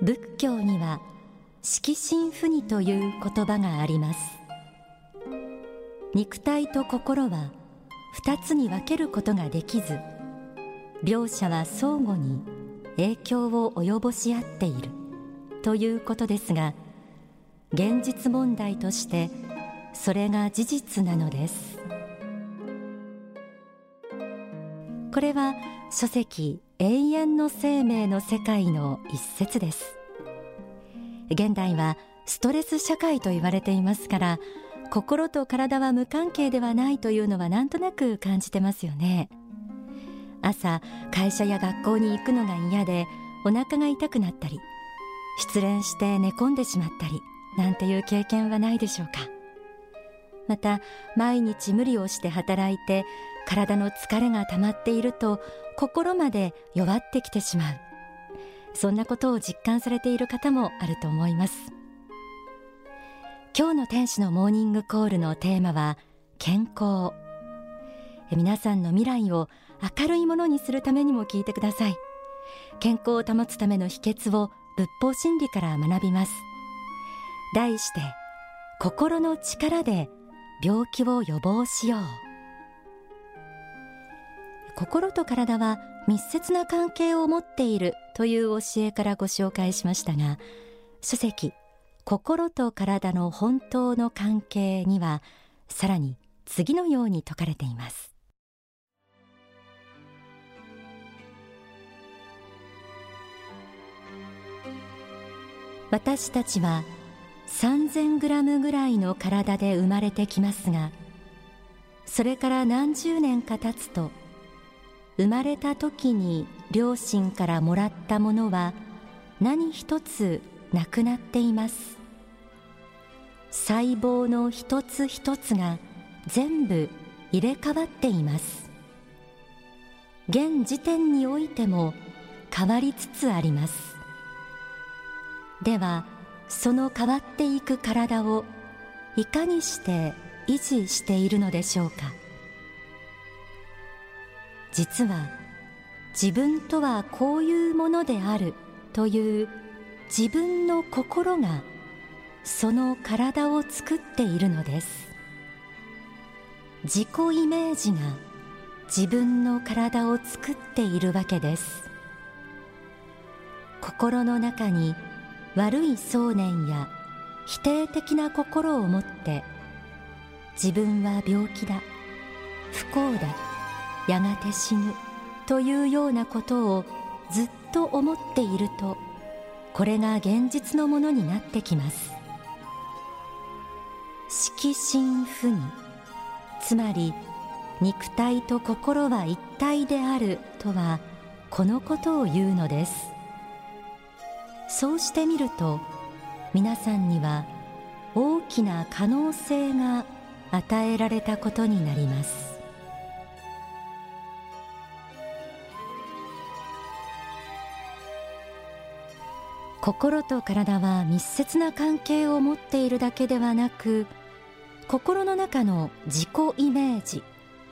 仏教には色心不二という言葉があります。肉体と心は二つに分けることができず両者は相互に影響を及ぼし合っているということですが現実問題としてそれが事実なのです。これは書籍永遠の生命の世界の一節です。現代はストレス社会と言われていますから心と体は無関係ではないというのはなんとなく感じてますよね。朝会社や学校に行くのが嫌でお腹が痛くなったり失恋して寝込んでしまったりなんていう経験はないでしょうか。また毎日無理をして働いて体の疲れが溜まっていると心まで弱ってきてしまう。そんなことを実感されている方もあると思います。今日の天使のモーニングコールのテーマは健康。皆さんの未来を明るいものにするためにも聞いてください。健康を保つための秘訣を仏法真理から学びます。題して心の力で病気を予防しよう心と体は密接な関係を持っているという教えからご紹介しましたが書籍心と体の本当の関係にはさらに次のように説かれています。私たちは3000グラムぐらいの体で生まれてきますがそれから何十年か経つと生まれた時に両親からもらったものは何一つなくなっています。細胞の一つ一つが全部入れ替わっています。現時点においても変わりつつあります。ではその変わっていく体をいかにして維持しているのでしょうか？実は自分とはこういうものであるという自分の心がその体を作っているのです。自己イメージが自分の体を作っているわけです。心の中に悪い想念や否定的な心を持って自分は病気だ不幸だやがて死ぬというようなことをずっと思っているとこれが現実のものになってきます。色心不二つまり肉体と心は一体であるとはこのことを言うのです。そうしてみると皆さんには大きな可能性が与えられたことになります。心と体は密接な関係を持っているだけではなく心の中の自己イメージ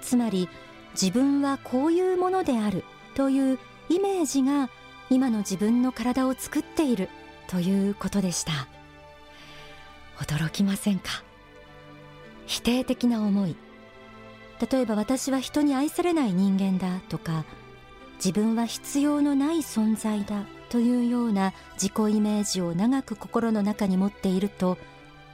つまり自分はこういうものであるというイメージが今の自分の体を作っているということでした。驚きませんか？否定的な思い。例えば私は人に愛されない人間だとか自分は必要のない存在だというような自己イメージを長く心の中に持っていると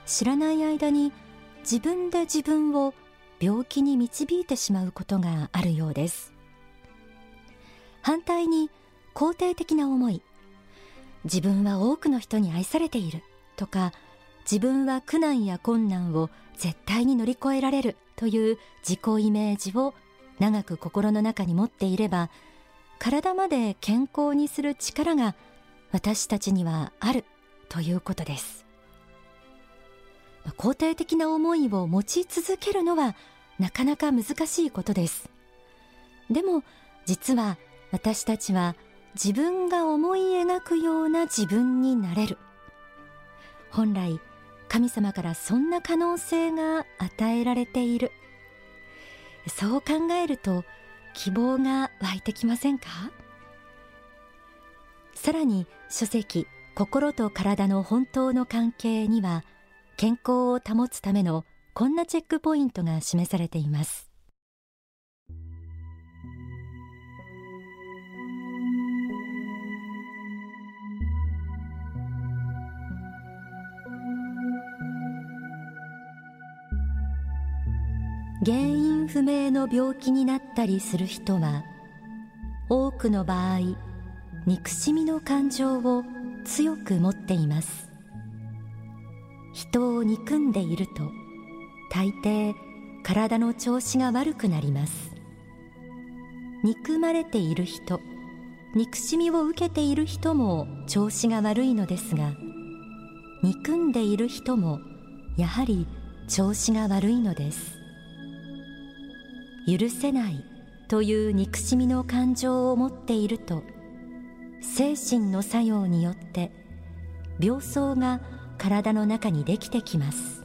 知らない間に自分で自分を病気に導いてしまうことがあるようです。反対に肯定的な思い。自分は多くの人に愛されている。とか自分は苦難や困難を絶対に乗り越えられる。という自己イメージを長く心の中に持っていれば体まで健康にする力が私たちにはある。ということです。肯定的な思いを持ち続けるのはなかなか難しいことです。でも実は私たちは自分が思い描くような自分になれる。本来神様からそんな可能性が与えられている。そう考えると希望が湧いてきませんか？さらに書籍心と体の本当の関係には健康を保つためのこんなチェックポイントが示されています。原因不明の病気になったりする人は多くの場合憎しみの感情を強く持っています。人を憎んでいると大抵体の調子が悪くなります。憎まれている人憎しみを受けている人も調子が悪いのですが憎んでいる人もやはり調子が悪いのです。許せないという憎しみの感情を持っていると精神の作用によって病巣が体の中にできてきます。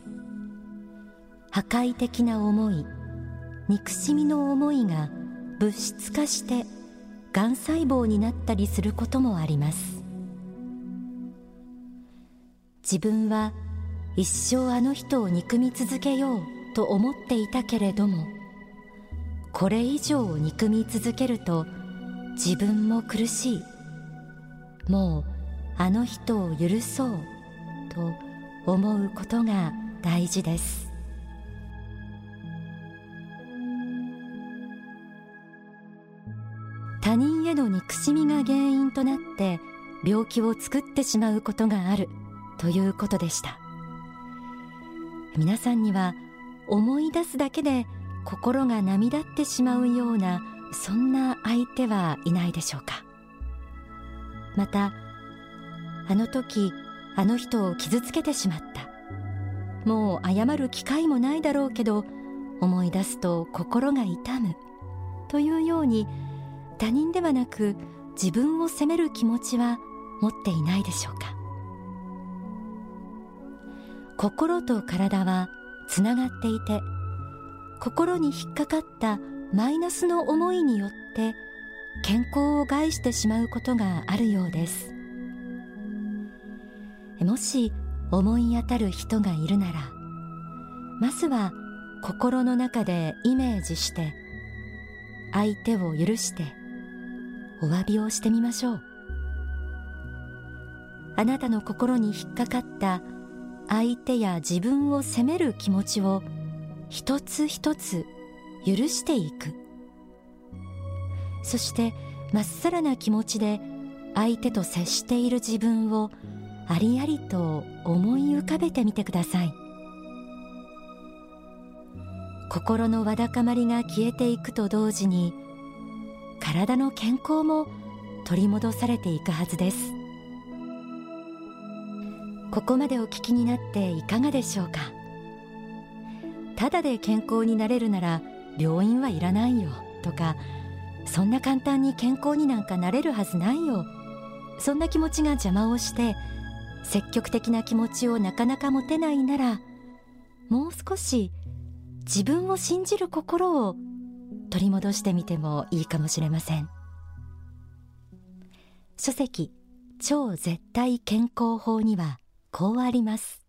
破壊的な思い憎しみの思いが物質化してがん細胞になったりすることもあります。自分は一生あの人を憎み続けようと思っていたけれどもこれ以上憎み続けると自分も苦しい。もうあの人を許そうと思うことが大事です。他人への憎しみが原因となって病気を作ってしまうことがあるということでした。皆さんには思い出すだけで心が波立ってしまうようなそんな相手はいないでしょうか。またあの時あの人を傷つけてしまった。もう謝る機会もないだろうけど思い出すと心が痛む。というように他人ではなく自分を責める気持ちは持っていないでしょうか。心と体はつながっていて心に引っかかったマイナスの思いによって健康を害してしまうことがあるようです。もし思い当たる人がいるならまずは心の中でイメージして相手を許してお詫びをしてみましょう。あなたの心に引っかかった相手や自分を責める気持ちを一つ一つ許していく。そしてまっさらな気持ちで相手と接している自分をありありと思い浮かべてみてください。心のわだかまりが消えていくと同時に体の健康も取り戻されていくはずです。ここまでお聞きになっていかがでしょうか？ただで健康になれるなら病院はいらないよとかそんな簡単に健康になんかなれるはずないよ。そんな気持ちが邪魔をして積極的な気持ちをなかなか持てないならもう少し自分を信じる心を取り戻してみてもいいかもしれません。書籍超絶対健康法にはこうあります。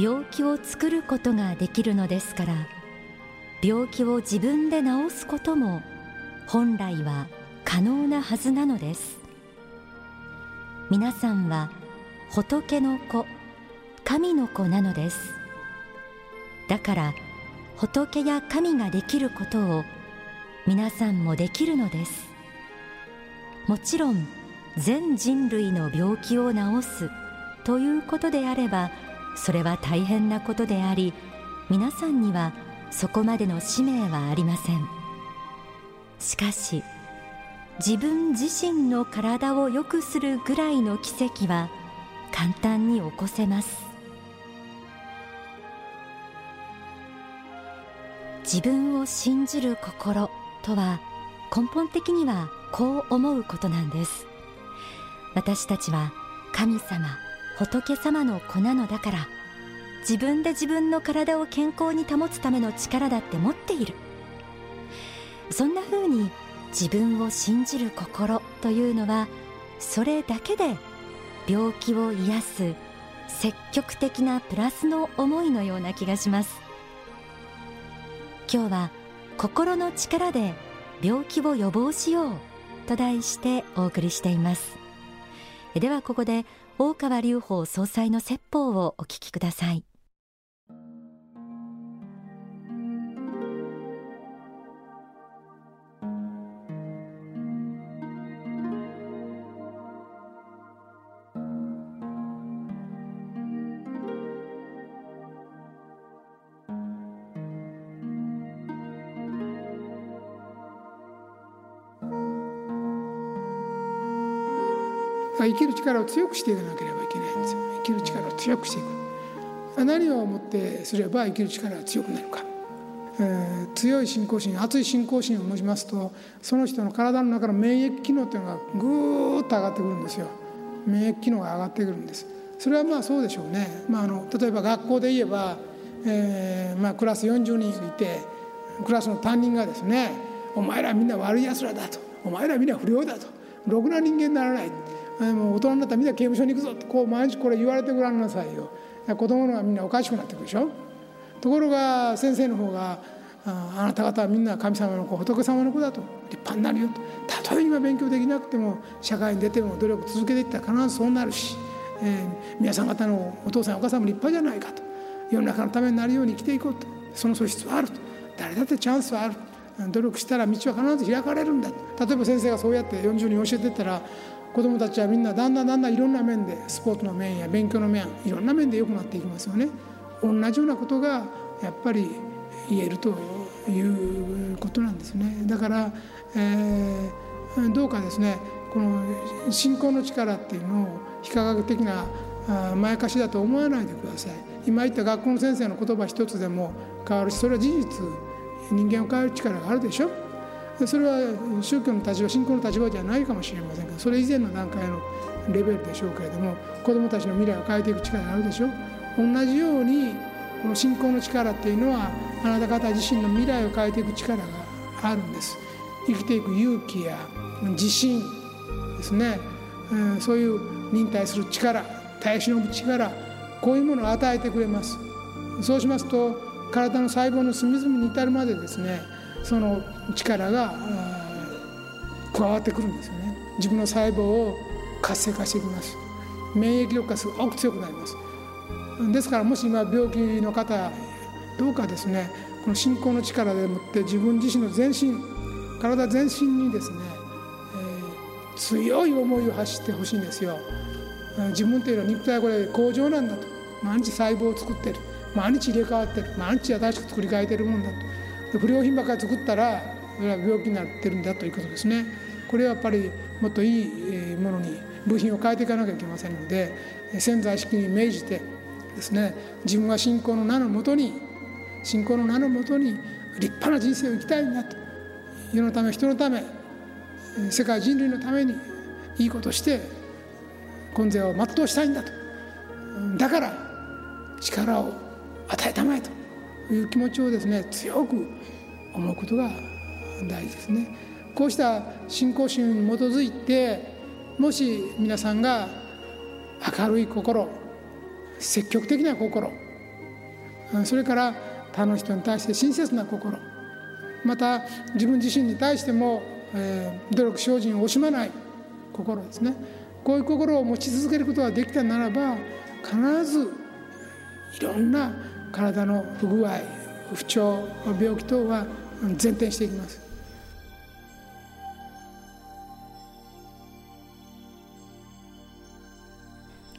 病気を作ることができるのですから病気を自分で治すことも本来は可能なはずなのです。皆さんは仏の子神の子なのです。だから仏や神ができることを皆さんもできるのです。もちろん全人類の病気を治すということであればそれは大変なことであり皆さんにはそこまでの使命はありません。しかし自分自身の体を良くするぐらいの奇跡は簡単に起こせます。自分を信じる心とは根本的にはこう思うことなんです。私たちは神様仏様の子なのだから自分で自分の体を健康に保つための力だって持っている。そんな風に自分を信じる心というのはそれだけで病気を癒す積極的なプラスの思いのような気がします。今日は心の力で病気を予防しようと題してお送りしています。ではここで大川隆法総裁の説法をお聞きください。生きる力を強くしていかなければいけないんですよ。生きる力を強くしていく。何をもってすれば生きる力が強くなるか、えー、強い信仰心熱い信仰心を持ちますとその人の体の中の免疫機能というのがぐーっと上がってくるんですよ。免疫機能が上がってくるんです。それはまあそうでしょうね、まあ、あの例えば学校で言えば、えーまあ、クラス40人いてクラスの担任がですね「お前らみんな悪いやつらだ」と「お前らみんな不良だ」と「ろくな人間にならない」もう大人になったらみんな刑務所に行くぞってこう毎日これ言われてごらんなさいよ。子供のがみんなおかしくなってくるでしょ。ところが先生の方があなた方はみんな神様の子仏様の子だと立派になるよと。たとえ今勉強できなくても社会に出ても努力続けていったら必ずそうなるし、えー、皆さん方のお父さんお母さんも立派じゃないかと。世の中のためになるように生きていこうと。その素質はあると。誰だってチャンスはある努力したら道は必ず開かれるんだ例えば先生がそうやって40人教えてったら子どもたちはみんなだんだんだんだんいろんな面でスポーツの面や勉強の面いろんな面で良くなっていきますよね。同じようなことがやっぱり言えるということなんですね。だから、えー、どうかですねこの信仰の力っていうのを非科学的なまやかしだと思わないでください。今言った学校の先生の言葉一つでも変わるしそれは事実人間を変える力があるでしょ。それは宗教の立場信仰の立場じゃないかもしれませんがそれ以前の段階のレベルでしょうけれども子どもたちの未来を変えていく力があるでしょ同じようにこの信仰の力っていうのはあなた方自身の未来を変えていく力があるんです。生きていく勇気や自信ですね、うん、そういう忍耐する力耐え忍ぶ力こういうものを与えてくれます。そうしますと体の細胞の隅々に至るまでですねその力が加わってくるんですよね。自分の細胞を活性化していきます。免疫力がすごく強くなります。ですからもし今病気の方どうかですねこの信仰の力でもって自分自身の全身体全身にですね、えー、強い思いを発してほしいんですよ。自分というのは肉体はこれ工場なんだと。毎日細胞を作ってる。毎日入れ替わってる。毎日新しく作り変えてるもんだと。不良品ばかり作ったらそれは病気になってるんだということですね。これはやっぱりもっといいものに部品を変えていかなきゃいけませんので潜在意識に命じてですね自分は信仰の名のもとに信仰の名のもとに立派な人生を生きたいんだと。世のため人のため世界人類のためにいいことして根性を全うしたいんだと。だから力を与えたまえと。いう気持ちをですね強く思うことが大事ですね。こうした信仰心に基づいてもし皆さんが明るい心積極的な心それから他の人に対して親切な心また自分自身に対しても、えー、努力精進を惜しまない心ですねこういう心を持ち続けることができたならば必ずいろんな体の不具合不調病気等は前転していきます。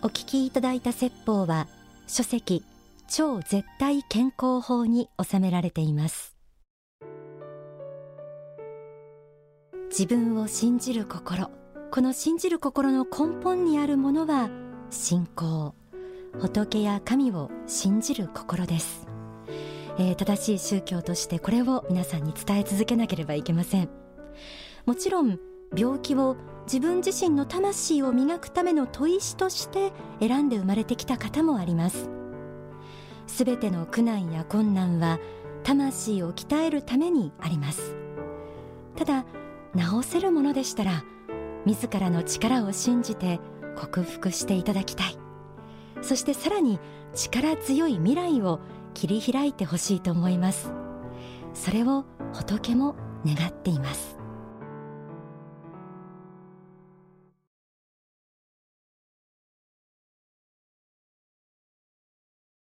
お聞きいただいた説法は書籍超絶対健康法に収められています。自分を信じる心。この信じる心の根本にあるものは信仰。仏や神を信じる心です、えー、正しい宗教としてこれを皆さんに伝え続けなければいけません。もちろん病気を自分自身の魂を磨くための砥石として選んで生まれてきた方もあります。すべての苦難や困難は魂を鍛えるためにあります。ただ治せるものでしたら自らの力を信じて克服していただきたい。そしてさらに力強い未来を切り開いてほしいと思います。それを仏も願っています。